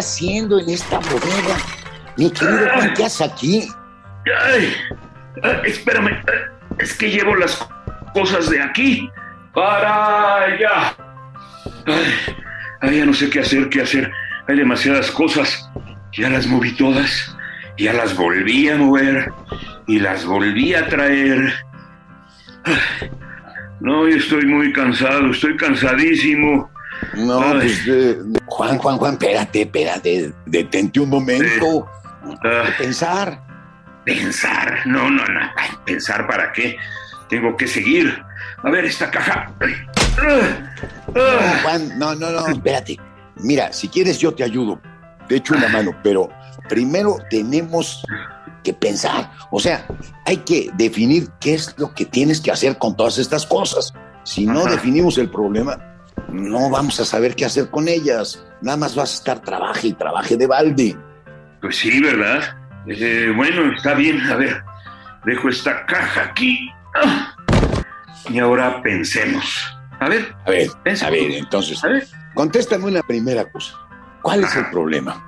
Haciendo en esta bodega? Mi querido Juan, ¿qué haces aquí? Ay, ay, espérame, es que llevo las cosas de aquí para allá. Ay, ay, ya no sé qué hacer, qué hacer. Hay demasiadas cosas. Ya las moví todas. Ya las volví a mover. Y las volví a traer. Ay, no, yo estoy muy cansado, estoy cansadísimo. No, pues, eh, Juan, Juan, Juan, espérate, espérate, detente un momento. De pensar. pensar, no, no, no. Ay, ¿Pensar para qué? Tengo que seguir. A ver, esta caja. Ay, ah, No. Juan, no, no, no, espérate. Mira, si quieres yo te ayudo, te echo una mano, pero primero tenemos que pensar. O sea, hay que definir qué es lo que tienes que hacer con todas estas cosas. Si no Ajá. definimos el problema, no vamos a saber qué hacer con ellas. Nada más vas a estar trabaje y trabaje de balde. Pues sí, ¿verdad? Eh, bueno, está bien. A ver, dejo esta caja aquí. Ah. Y ahora pensemos. A ver, A ver, Pensa. a ver, entonces, a ver. contéstame una primera cosa. ¿Cuál es el problema?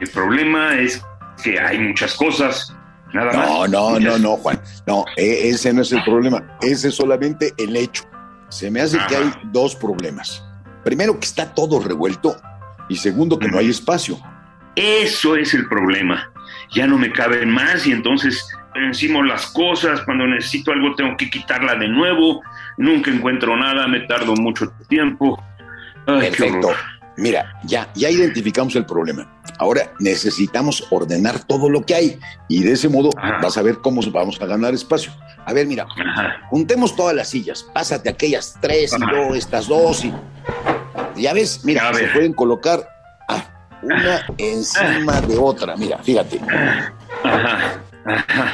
El problema es que hay muchas cosas. Nada más. No, no, no, Muchas- no, Juan. No, e- ese no es el problema. Ese es solamente el hecho. Se me hace que hay dos problemas. Primero, que está todo revuelto. Y segundo, que no hay espacio. Eso es el problema. Ya no me caben más y entonces encimo las cosas. Cuando necesito algo tengo que quitarla de nuevo. Nunca encuentro nada, me tardo mucho tiempo. Ay, Perfecto. Mira, ya, ya identificamos el problema. Ahora necesitamos ordenar todo lo que hay. Y de ese modo Ajá. vas a ver cómo vamos a ganar espacio. A ver, mira, Ajá. juntemos todas las sillas. Pásate aquellas tres y luego estas dos. Y ya ves, mira, se pueden colocar ah, una encima de otra. Mira, fíjate. Ajá, ajá.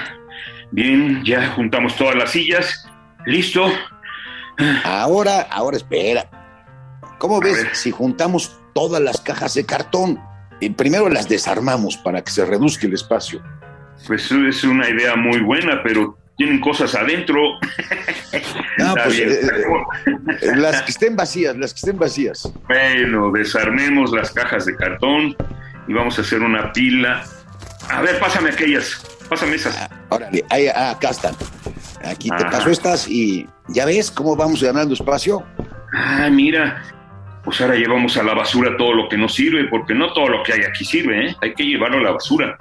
Bien, ya juntamos todas las sillas. ¿Listo? Ahora, ahora espera. ¿Cómo ves si juntamos todas las cajas de cartón? Y primero las desarmamos para que se reduzca el espacio. Pues es una idea muy buena, pero tienen cosas adentro. No, pues, bien. eh, eh, las que estén vacías, las que estén vacías. Bueno, desarmemos las cajas de cartón y vamos a hacer una pila. A ver, pásame aquellas. Pásame esas. Ah, órale, ahí, ah, acá están. Aquí te Ajá. paso estas y ya ves cómo vamos ganando espacio. Ah, mira. Pues ahora llevamos a la basura todo lo que no sirve, porque no todo lo que hay aquí sirve, ¿eh? Hay que llevarlo a la basura.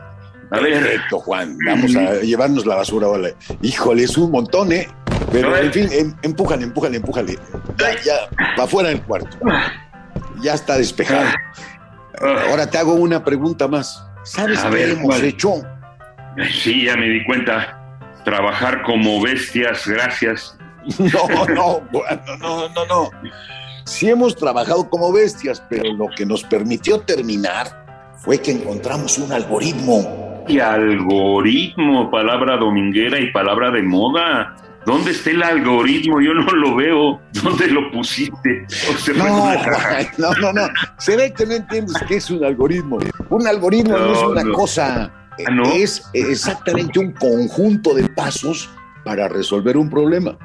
A ver. Perfecto, Juan. Vamos a llevarnos la basura ahora. Híjole, es un montón, ¿eh? Pero en fin, em- empújale, empújale, empújale. Ya, ya, para afuera del cuarto. Ya está despejado. Ah, Ahora te hago una pregunta más. ¿Sabes A qué ver, hemos hecho? Sí, ya me di cuenta. Trabajar como bestias, gracias. No, no, Juan, no, no, no, no. Sí hemos trabajado como bestias, pero lo que nos permitió terminar fue que encontramos un algoritmo. Y algoritmo, palabra dominguera y palabra de moda. ¿Dónde está el algoritmo? Yo no lo veo. ¿Dónde lo pusiste? ¿O se fue en No, no, no, no. Se ve que no entiendes qué es un algoritmo. Un algoritmo no, No, es una no. cosa, Ah, ¿no? es exactamente un conjunto de pasos para resolver un problema.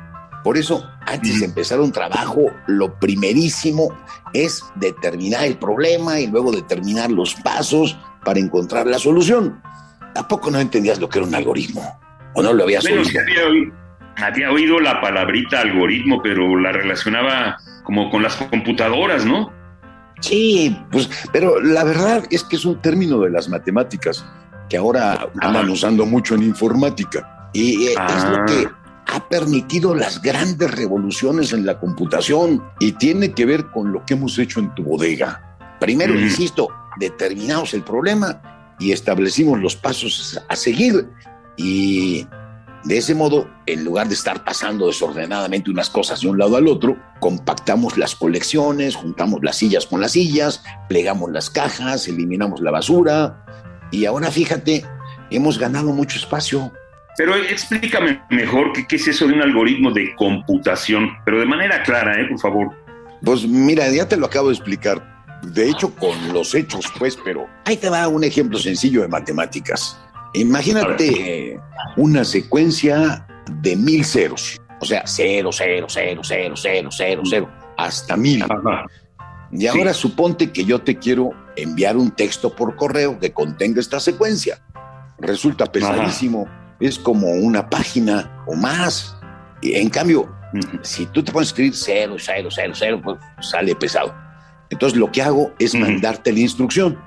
Por eso, antes de empezar un trabajo, lo primerísimo es determinar el problema y luego determinar los pasos para encontrar la solución. ¿A poco no entendías lo que era un algoritmo? ¿O no lo habías Bueno, oído? había, había oído la palabrita algoritmo, pero la relacionaba como con las computadoras, ¿no? Sí, pues, pero la verdad es que es un término de las matemáticas que ahora andan usando mucho en informática. Y eh, es Ah. lo que ha permitido las grandes revoluciones en la computación y tiene que ver con lo que hemos hecho en tu bodega. Primero, Mm. insisto, determinamos el problema y establecimos los pasos a seguir. Y De ese modo, en lugar de estar pasando desordenadamente unas cosas de un lado al otro, compactamos las colecciones, juntamos las sillas con las sillas, plegamos las cajas, eliminamos la basura y ahora fíjate, hemos ganado mucho espacio. Pero explícame mejor qué, es eso de un algoritmo de computación, pero de manera clara, ¿eh? por favor. Pues mira, ya te lo acabo de explicar. De hecho, con los hechos, pues, pero ahí te va un ejemplo sencillo de matemáticas. Imagínate una secuencia de mil ceros, o sea, cero, cero, cero, cero, cero, cero, cero, hasta mil. Y ahora suponte que yo te quiero enviar un texto por correo que contenga esta secuencia. Resulta pesadísimo, es como una página o más. Y en cambio, si tú te pones a escribir cero, cero, cero, cero, pues sale pesado. Entonces lo que hago es mandarte la instrucción.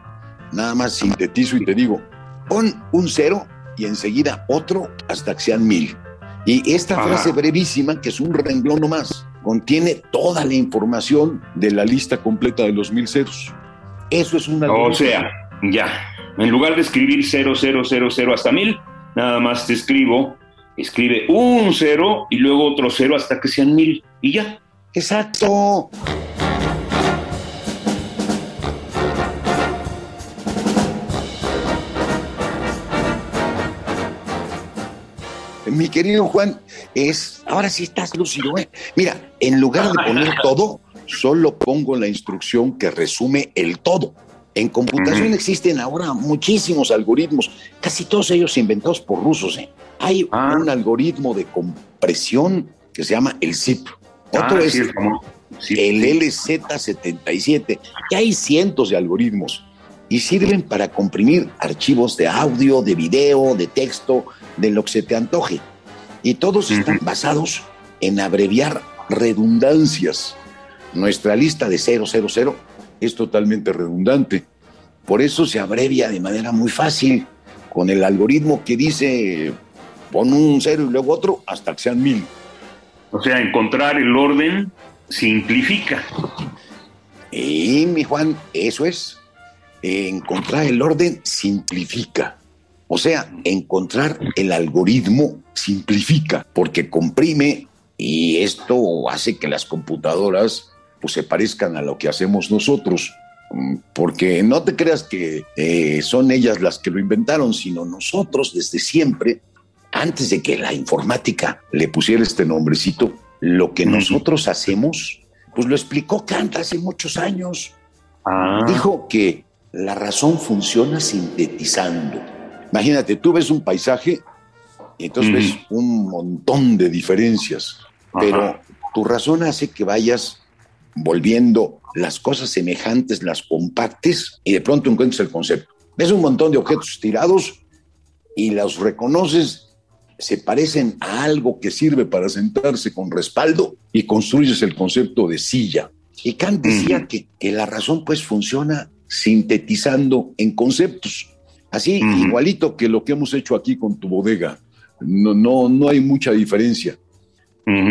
Nada más sintetizo y te digo, pon un cero y enseguida otro hasta que sean mil. Y esta frase brevísima, que es un renglón nomás, contiene toda la información de la lista completa de los mil ceros. Eso es una... O sea, ya, en lugar de escribir 0000 hasta mil, nada más te escribo, escribe un cero y luego otro cero hasta que sean mil y ya. Exacto. mi querido Juan, es, ahora sí estás lúcido, ¿eh? Mira, en lugar de poner todo, solo pongo la instrucción que resume el todo. En computación existen ahora muchísimos algoritmos, casi todos ellos inventados por rusos. ¿eh? Hay ah. un algoritmo de compresión que se llama el ZIP. Otro ah, es el LZ77. Y hay cientos de algoritmos y sirven para comprimir archivos de audio, de video, de texto, de lo que se te antoje. Y todos están basados en abreviar redundancias. Nuestra lista de 000 es totalmente redundante. Por eso se abrevia de manera muy fácil con el algoritmo que dice pon un cero y luego otro hasta que sean mil. O sea, encontrar el orden simplifica. Y mi Juan, eso es. Encontrar el orden simplifica. O sea, encontrar el algoritmo simplifica, porque comprime y esto hace que las computadoras pues, se parezcan a lo que hacemos nosotros. Mm, porque no te creas que eh, son ellas las que lo inventaron, sino nosotros desde siempre, antes de que la informática le pusiera este nombrecito, lo que nosotros hacemos, pues lo explicó Kant hace muchos años. Ah. Dijo que la razón funciona sintetizando. Imagínate, tú ves un paisaje y entonces ves un montón de diferencias, pero tu razón hace que vayas volviendo las cosas semejantes, las compactes, y de pronto encuentras el concepto. Ves un montón de objetos tirados y los reconoces, se parecen a algo que sirve para sentarse con respaldo y construyes el concepto de silla. Y Kant decía que, que la razón pues funciona sintetizando en conceptos. Así, igualito que lo que hemos hecho aquí con tu bodega. No, no, no hay mucha diferencia.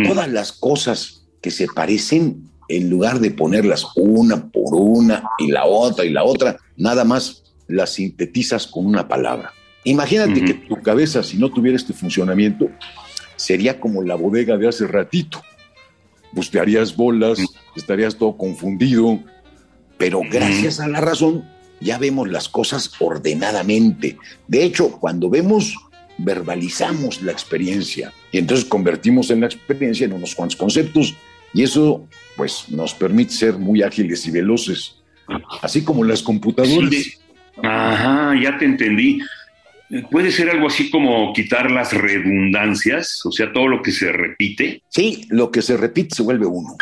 Todas las cosas que se parecen, en lugar de ponerlas una por una y la otra y la otra, nada más las sintetizas con una palabra. Imagínate que tu cabeza, si no tuviera este funcionamiento, sería como la bodega de hace ratito. Pues te harías bolas, estarías todo confundido, pero gracias a la razón ya vemos las cosas ordenadamente. De hecho, cuando vemos, verbalizamos la experiencia y entonces convertimos en la experiencia en unos cuantos conceptos y eso pues nos permite ser muy ágiles y veloces, así como las computadoras. Ajá, ya te entendí. ¿Puede ser algo así como quitar las redundancias? O sea, todo lo que se repite. Sí, lo que se repite se vuelve uno.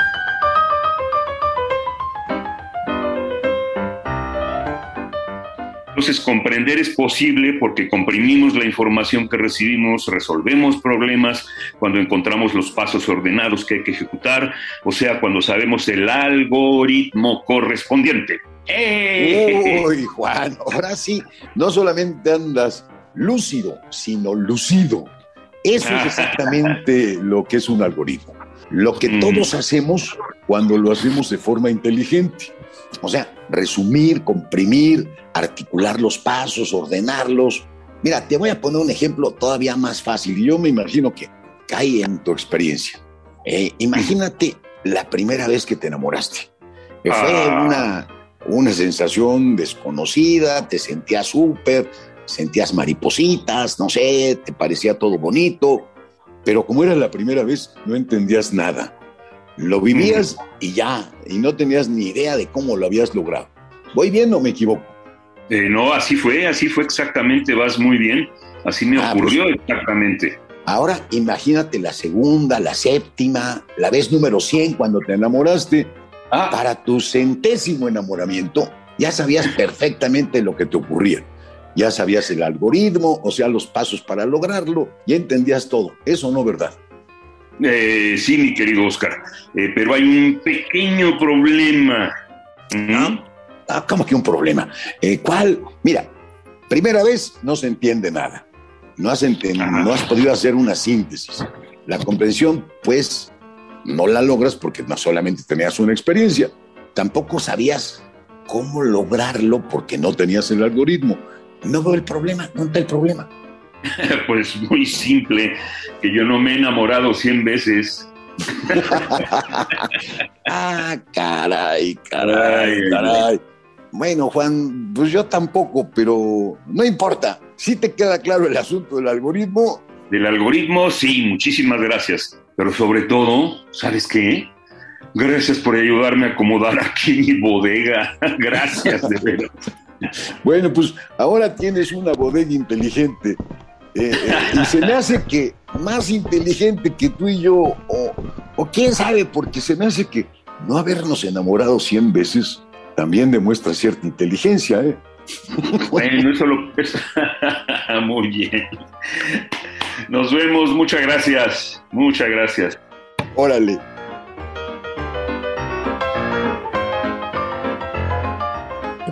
Entonces, comprender es posible porque comprimimos la información que recibimos, resolvemos problemas cuando encontramos los pasos ordenados que hay que ejecutar, o sea, cuando sabemos el algoritmo correspondiente. ¡Eh! Uy, Juan, ahora sí, no solamente andas lúcido, sino lucido. Eso es exactamente lo que es un algoritmo. Lo que todos hacemos cuando lo hacemos de forma inteligente. O sea, resumir, comprimir, articular los pasos, ordenarlos. Mira, te voy a poner un ejemplo todavía más fácil. Yo me imagino que cae en tu experiencia. Eh, imagínate la primera vez que te enamoraste. Fue ah. una, una sensación desconocida, te sentías súper, sentías maripositas, no sé, te parecía todo bonito, pero como era la primera vez, no entendías nada. Lo vivías y ya, y no tenías ni idea de cómo lo habías logrado. ¿Voy bien o me equivoco? Eh, no, así fue, así fue exactamente, vas muy bien, así me ah, pues ocurrió exactamente. Ahora imagínate la segunda, la séptima, la vez número 100 cuando te enamoraste. Ah. Para tu centésimo enamoramiento ya sabías perfectamente lo que te ocurría. Ya sabías el algoritmo, o sea, los pasos para lograrlo, ya entendías todo. Eso no, ¿verdad? Eh, sí, mi querido Oscar, eh, pero hay un pequeño problema. ¿Mm? Ah, ¿Cómo que un problema? Eh, ¿Cuál? Mira, primera vez no se entiende nada. No has, no has podido hacer una síntesis. La comprensión, pues, no la logras porque no solamente tenías una experiencia, tampoco sabías cómo lograrlo porque no tenías el algoritmo. No veo el problema, no está el problema. pues muy simple, que yo no me he enamorado cien veces. ah, caray, caray, caray. Bueno, Juan, pues yo tampoco, pero no importa. Si te queda claro el asunto del algoritmo. Del algoritmo, sí, muchísimas gracias. Pero sobre todo, ¿sabes qué? Gracias por ayudarme a acomodar aquí mi bodega. Gracias, de verdad. Bueno, pues ahora tienes una bodega inteligente. Eh, eh, y se me hace que más inteligente que tú y yo, o, o quién sabe, porque se me hace que no habernos enamorado cien veces también demuestra cierta inteligencia, ¿eh? Bueno, eso lo... Muy bien. Nos vemos, muchas gracias, muchas gracias. Órale.